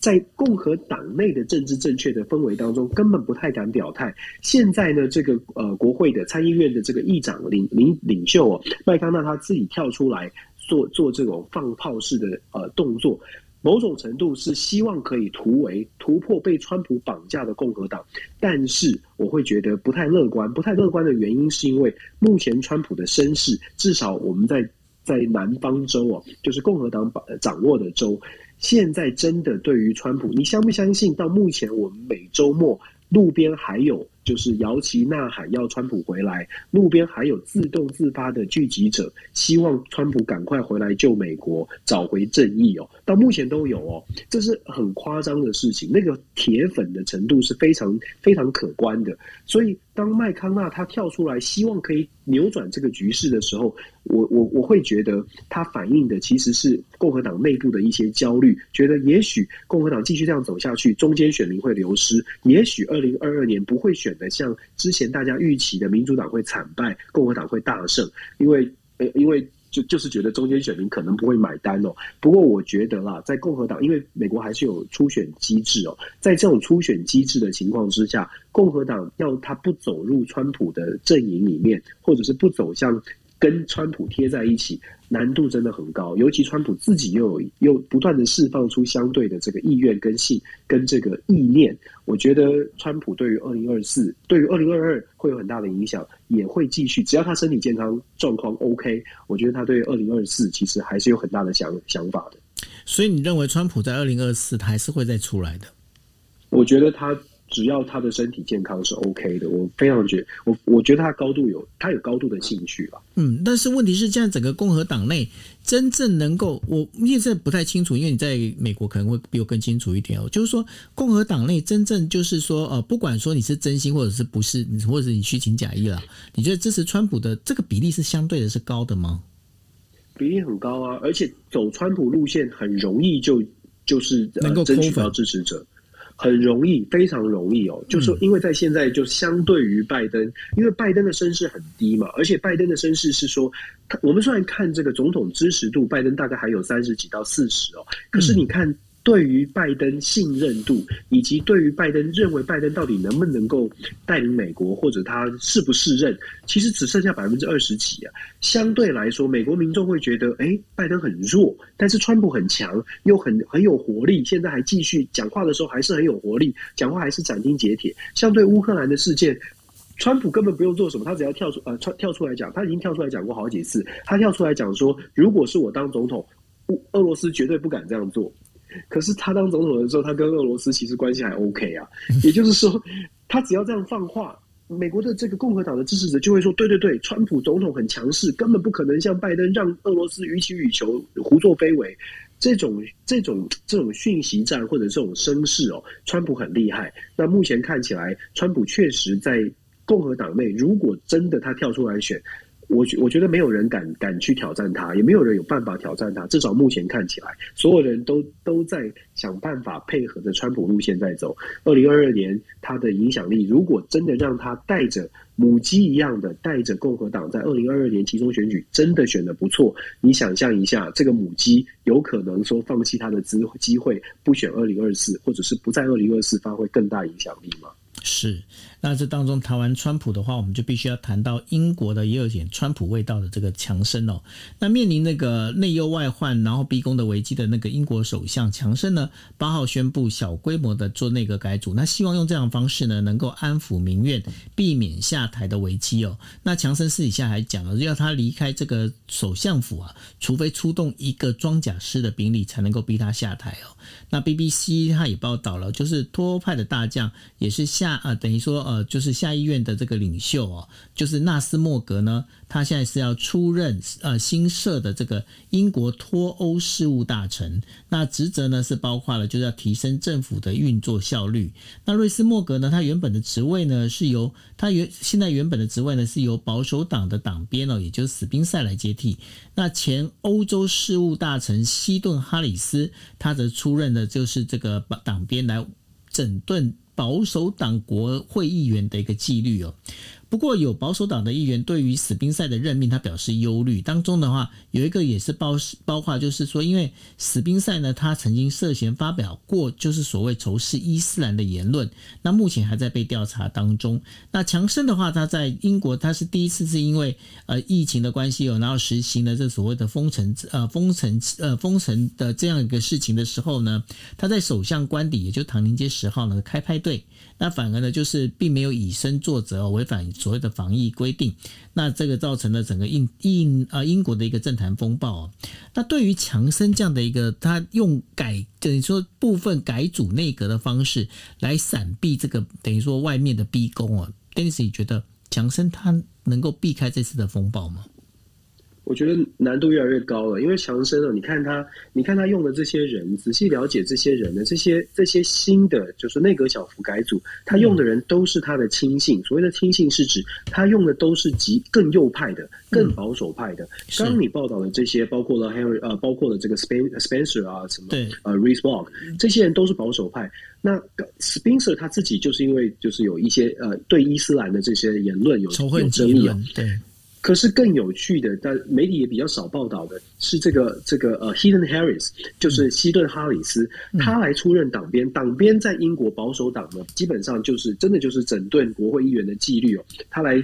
在共和党内的政治正确的氛围当中，根本不太敢表态。现在呢，这个呃国会的参议院的这个议长领领领袖哦，麦康纳他自己跳出来做做这种放炮式的呃动作，某种程度是希望可以突围突破被川普绑架的共和党。但是我会觉得不太乐观，不太乐观的原因是因为目前川普的身世，至少我们在在南方州哦，就是共和党掌握的州。现在真的对于川普，你相不相信？到目前我们每周末路边还有就是摇旗呐喊要川普回来，路边还有自动自发的聚集者，希望川普赶快回来救美国，找回正义哦。到目前都有哦，这是很夸张的事情，那个铁粉的程度是非常非常可观的，所以。当麦康纳他跳出来，希望可以扭转这个局势的时候，我我我会觉得他反映的其实是共和党内部的一些焦虑，觉得也许共和党继续这样走下去，中间选民会流失，也许二零二二年不会选得像之前大家预期的民主党会惨败，共和党会大胜，因为呃因为。就就是觉得中间选民可能不会买单哦。不过我觉得啦，在共和党，因为美国还是有初选机制哦，在这种初选机制的情况之下，共和党要他不走入川普的阵营里面，或者是不走向。跟川普贴在一起，难度真的很高。尤其川普自己又有又不断的释放出相对的这个意愿跟信跟这个意念，我觉得川普对于二零二四，对于二零二二会有很大的影响，也会继续。只要他身体健康状况 OK，我觉得他对于二零二四其实还是有很大的想想法的。所以你认为川普在二零二四他还是会再出来的？我觉得他。只要他的身体健康是 OK 的，我非常觉得我我觉得他高度有他有高度的兴趣吧。嗯，但是问题是，现在整个共和党内真正能够，我现在不太清楚，因为你在美国可能会比我更清楚一点哦。就是说，共和党内真正就是说，呃，不管说你是真心或者是不是，或者是你虚情假意了，你觉得支持川普的这个比例是相对的是高的吗？比例很高啊，而且走川普路线很容易就就是能够争取到支持者。很容易，非常容易哦。就是说，因为在现在，就相对于拜登，因为拜登的声势很低嘛，而且拜登的声势是说，我们虽然看这个总统支持度，拜登大概还有三十几到四十哦，可是你看。对于拜登信任度，以及对于拜登认为拜登到底能不能够带领美国，或者他是不是任，其实只剩下百分之二十几啊。相对来说，美国民众会觉得，哎，拜登很弱，但是川普很强，又很很有活力，现在还继续讲话的时候还是很有活力，讲话还是斩钉截铁。相对乌克兰的事件，川普根本不用做什么，他只要跳出呃跳跳出来讲，他已经跳出来讲过好几次，他跳出来讲说，如果是我当总统，俄罗斯绝对不敢这样做。可是他当总统的时候，他跟俄罗斯其实关系还 OK 啊。也就是说，他只要这样放话，美国的这个共和党的支持者就会说：对对对，川普总统很强势，根本不可能像拜登让俄罗斯予取予求、胡作非为。这种这种这种讯息战或者这种声势哦，川普很厉害。那目前看起来，川普确实在共和党内，如果真的他跳出来选。我我觉得没有人敢敢去挑战他，也没有人有办法挑战他。至少目前看起来，所有人都都在想办法配合着川普路线在走。二零二二年，他的影响力如果真的让他带着母鸡一样的带着共和党在二零二二年集中选举真的选得不错，你想象一下，这个母鸡有可能说放弃他的机机会，不选二零二四，或者是不在二零二四发挥更大影响力吗？是，那这当中谈完川普的话，我们就必须要谈到英国的也有点川普味道的这个强生哦。那面临那个内忧外患，然后逼宫的危机的那个英国首相强生呢，八号宣布小规模的做内阁改组，那希望用这样的方式呢，能够安抚民怨，避免下台的危机哦。那强生私底下还讲了，要他离开这个首相府啊，除非出动一个装甲师的兵力，才能够逼他下台哦。那 BBC 他也报道了，就是脱欧派的大将也是下啊，等于说呃，就是下议院的这个领袖哦，就是纳斯莫格呢，他现在是要出任呃新设的这个英国脱欧事务大臣。那职责呢是包括了就是要提升政府的运作效率。那瑞斯莫格呢，他原本的职位呢是由他原现在原本的职位呢是由保守党的党鞭哦，也就是史宾塞来接替。那前欧洲事务大臣希顿哈里斯，他则出任的就是这个党鞭来整顿保守党国会议员的一个纪律哦。不过有保守党的议员对于史宾塞的任命，他表示忧虑。当中的话，有一个也是包包括，就是说，因为史宾塞呢，他曾经涉嫌发表过就是所谓仇视伊斯兰的言论，那目前还在被调查当中。那强生的话，他在英国他是第一次是因为呃疫情的关系有，然后实行了这所谓的封城呃封城呃封城的这样一个事情的时候呢，他在首相官邸，也就唐宁街十号呢开派对。那反而呢，就是并没有以身作则，违反所谓的防疫规定。那这个造成了整个英英啊英国的一个政坛风暴哦。那对于强生这样的一个，他用改等于说部分改组内阁的方式来闪避这个等于说外面的逼宫哦，Dennis 你觉得强生他能够避开这次的风暴吗？我觉得难度越来越高了，因为强生啊，你看他，你看他用的这些人，仔细了解这些人的这些这些新的，就是内阁小幅改组，他用的人都是他的亲信。所谓的亲信是指他用的都是极更右派的、更保守派的。刚刚你报道的这些，包括了 Henry 呃，包括了这个 Spencer 啊，什么对呃 Rees Mogg 这些人都是保守派。那 Spencer 他自己就是因为就是有一些呃对伊斯兰的这些言论有仇恨争议啊，对。可是更有趣的，但媒体也比较少报道的是这个这个呃，Heaton Harris，就是希顿哈里斯，嗯、他来出任党鞭。党鞭在英国保守党呢，基本上就是真的就是整顿国会议员的纪律哦。他来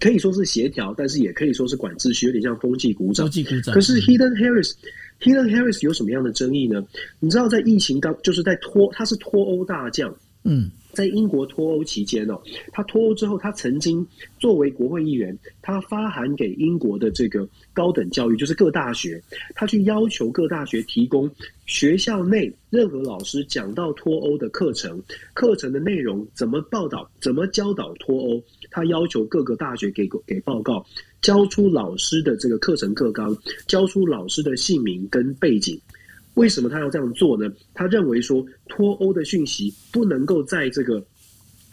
可以说是协调，但是也可以说是管秩序，有点像风纪鼓掌。风纪鼓掌。可是 Heaton Harris，Heaton Harris 有什么样的争议呢？你知道，在疫情当，就是在脱，他是脱欧大将。嗯。在英国脱欧期间哦，他脱欧之后，他曾经作为国会议员，他发函给英国的这个高等教育，就是各大学，他去要求各大学提供学校内任何老师讲到脱欧的课程，课程的内容怎么报道，怎么教导脱欧，他要求各个大学给给报告，交出老师的这个课程课纲，交出老师的姓名跟背景。为什么他要这样做呢？他认为说脱欧的讯息不能够在这个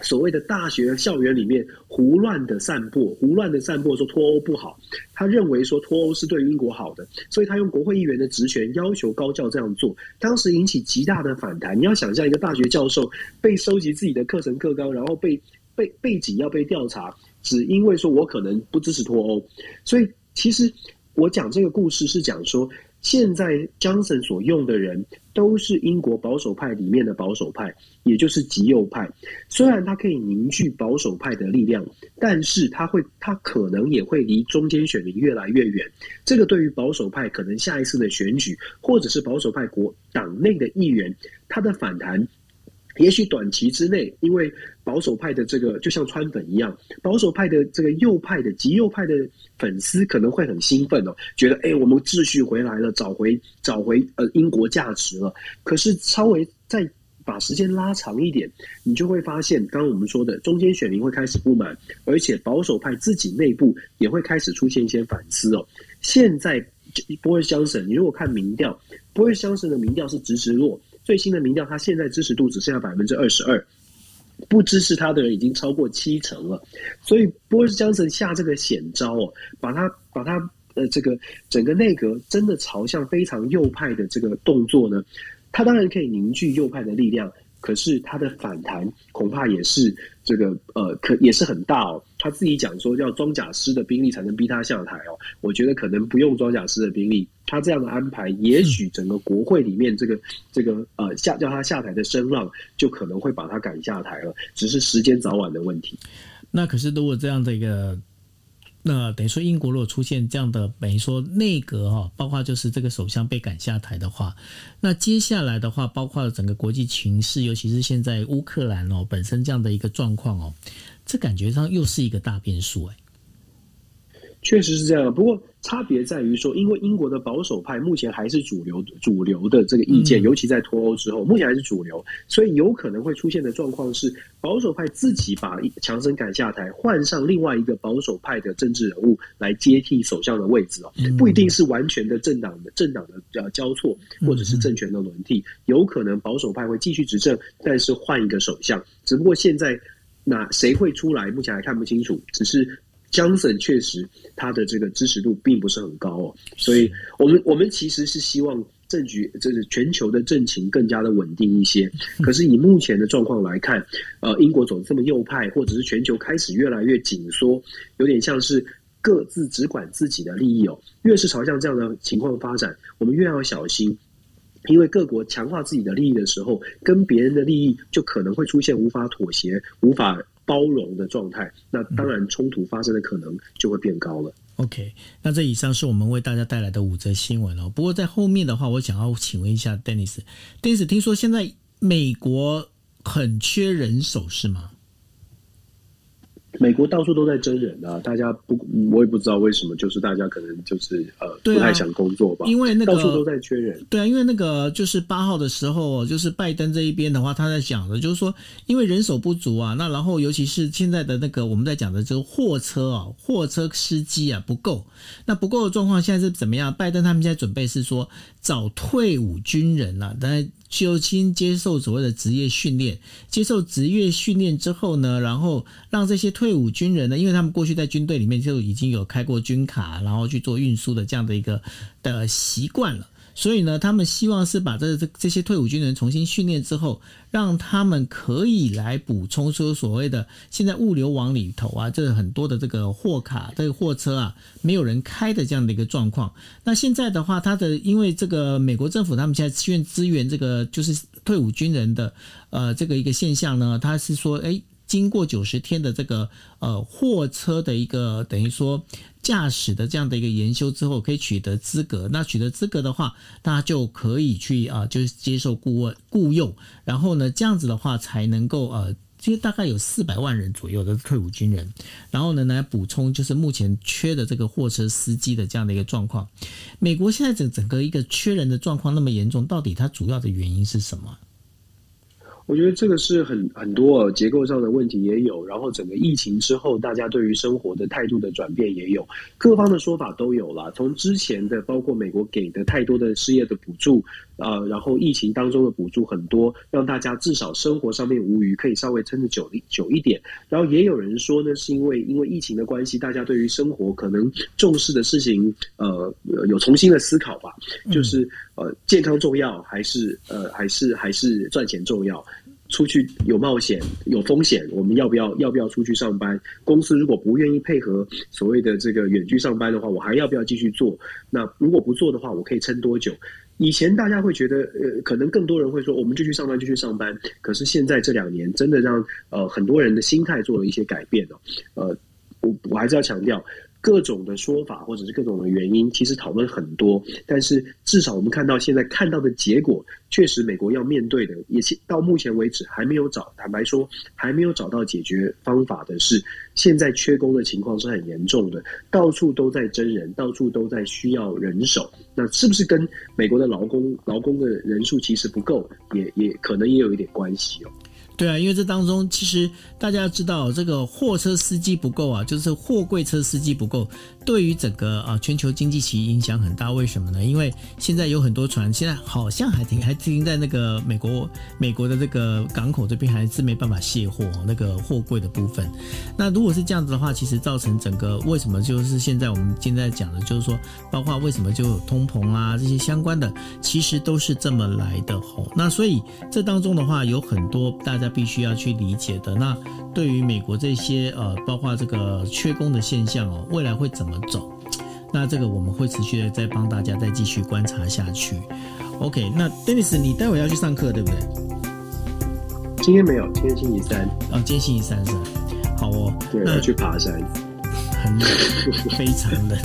所谓的大学校园里面胡乱的散播，胡乱的散播说脱欧不好。他认为说脱欧是对英国好的，所以他用国会议员的职权要求高教这样做。当时引起极大的反弹。你要想象一个大学教授被收集自己的课程课纲，然后被被背景要被调查，只因为说我可能不支持脱欧。所以其实我讲这个故事是讲说。现在 Johnson 所用的人都是英国保守派里面的保守派，也就是极右派。虽然他可以凝聚保守派的力量，但是他会，他可能也会离中间选民越来越远。这个对于保守派可能下一次的选举，或者是保守派国党内的议员，他的反弹。也许短期之内，因为保守派的这个就像川粉一样，保守派的这个右派的极右派的粉丝可能会很兴奋哦，觉得哎，我们秩序回来了，找回找回呃英国价值了。可是稍微再把时间拉长一点，你就会发现，刚刚我们说的中间选民会开始不满，而且保守派自己内部也会开始出现一些反思哦。现在波瑞相神，你如果看民调，波瑞相神的民调是直直落。最新的民调，他现在支持度只剩下百分之二十二，不支持他的人已经超过七成了。所以波士江森下这个险招哦，把他把他呃这个整个内阁真的朝向非常右派的这个动作呢，他当然可以凝聚右派的力量。可是他的反弹恐怕也是这个呃，可也是很大哦。他自己讲说要装甲师的兵力才能逼他下台哦。我觉得可能不用装甲师的兵力，他这样的安排，也许整个国会里面这个这个呃下叫他下台的声浪就可能会把他赶下台了，只是时间早晚的问题。那可是如果这样的一个。那等于说，英国如果出现这样的等于说内阁哈，包括就是这个首相被赶下台的话，那接下来的话，包括整个国际情势，尤其是现在乌克兰哦本身这样的一个状况哦，这感觉上又是一个大变数哎。确实是这样，不过差别在于说，因为英国的保守派目前还是主流主流的这个意见，嗯、尤其在脱欧之后，目前还是主流，所以有可能会出现的状况是，保守派自己把强生赶下台，换上另外一个保守派的政治人物来接替首相的位置哦，不一定是完全的政党的政党的呃交错，或者是政权的轮替，有可能保守派会继续执政，但是换一个首相，只不过现在那谁会出来，目前还看不清楚，只是。Johnson 确实他的这个支持度并不是很高哦，所以我们我们其实是希望政局就是全球的政情更加的稳定一些。可是以目前的状况来看，呃，英国走这么右派，或者是全球开始越来越紧缩，有点像是各自只管自己的利益哦。越是朝向这样的情况发展，我们越要小心，因为各国强化自己的利益的时候，跟别人的利益就可能会出现无法妥协、无法包容的状态。那当然，冲突发生的可能就会变高了。OK，那这以上是我们为大家带来的五则新闻哦。不过在后面的话，我想要请问一下 Dennis，Dennis，听说现在美国很缺人手是吗？美国到处都在征人啊，大家不，我也不知道为什么，就是大家可能就是呃，啊、不太想工作吧，因为那个到处都在缺人。对啊，因为那个就是八号的时候，就是拜登这一边的话，他在讲的，就是说因为人手不足啊，那然后尤其是现在的那个我们在讲的这个货车啊，货车司机啊不够，那不够的状况现在是怎么样？拜登他们现在准备是说找退伍军人啊，但就先接受所谓的职业训练，接受职业训练之后呢，然后让这些退伍军人呢，因为他们过去在军队里面就已经有开过军卡，然后去做运输的这样的一个的习惯了。所以呢，他们希望是把这这这些退伍军人重新训练之后，让他们可以来补充说所谓的现在物流网里头啊，这很多的这个货卡、这个货车啊，没有人开的这样的一个状况。那现在的话，他的因为这个美国政府他们现在需要支援这个就是退伍军人的呃这个一个现象呢，他是说，哎，经过九十天的这个呃货车的一个等于说。驾驶的这样的一个研修之后，可以取得资格。那取得资格的话，大家就可以去啊，就是接受顾问雇佣。然后呢，这样子的话才能够呃，其实大概有四百万人左右的退伍军人。然后呢，来补充就是目前缺的这个货车司机的这样的一个状况。美国现在整整个一个缺人的状况那么严重，到底它主要的原因是什么？我觉得这个是很很多结构上的问题也有，然后整个疫情之后，大家对于生活的态度的转变也有，各方的说法都有了。从之前的包括美国给的太多的失业的补助啊、呃，然后疫情当中的补助很多，让大家至少生活上面无余，可以稍微撑得久一久一点。然后也有人说呢，是因为因为疫情的关系，大家对于生活可能重视的事情呃有重新的思考吧，就是呃健康重要还是呃还是还是赚钱重要？出去有冒险有风险，我们要不要要不要出去上班？公司如果不愿意配合所谓的这个远距上班的话，我还要不要继续做？那如果不做的话，我可以撑多久？以前大家会觉得，呃，可能更多人会说，我们就去上班就去上班。可是现在这两年，真的让呃很多人的心态做了一些改变哦。呃，我我还是要强调。各种的说法，或者是各种的原因，其实讨论很多。但是至少我们看到现在看到的结果，确实美国要面对的，也到目前为止还没有找，坦白说还没有找到解决方法的是，现在缺工的情况是很严重的，到处都在征人，到处都在需要人手。那是不是跟美国的劳工劳工的人数其实不够，也也可能也有一点关系哦。对啊，因为这当中其实大家知道，这个货车司机不够啊，就是货柜车司机不够，对于整个啊全球经济其实影响很大。为什么呢？因为现在有很多船，现在好像还停还停在那个美国美国的这个港口这边，还是没办法卸货那个货柜的部分。那如果是这样子的话，其实造成整个为什么就是现在我们现在讲的，就是说包括为什么就有通膨啊这些相关的，其实都是这么来的吼。那所以这当中的话，有很多大家。必须要去理解的。那对于美国这些呃，包括这个缺工的现象哦，未来会怎走？那这个我们会持续的再帮大家再继续观察下去。OK，那 Dennis，你待会要去上课对不对？今天没有，今天星期三。啊、哦，今天星期三是吧？好哦，对，要去爬山。很冷，非常冷。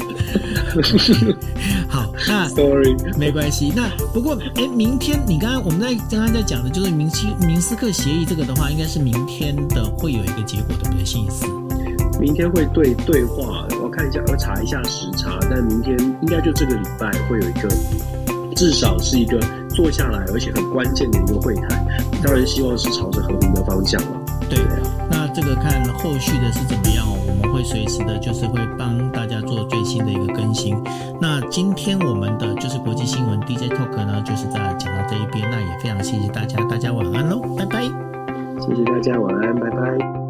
好，那 sorry，没关系。那不过，哎、欸，明天你刚刚我们在刚刚在讲的就是明斯明斯克协议这个的话，应该是明天的会有一个结果，对不对？星期四，明天会对对话，我看一下，我查一下时差。但明天应该就这个礼拜会有一个，至少是一个坐下来而且很关键的一个会谈。当然，希望是朝着和平的方向了。对，那这个看后续的是怎么样哦。会随时的，就是会帮大家做最新的一个更新。那今天我们的就是国际新闻 DJ Talk 呢，就是在讲到这一边。那也非常谢谢大家，大家晚安喽，拜拜。谢谢大家，晚安，拜拜。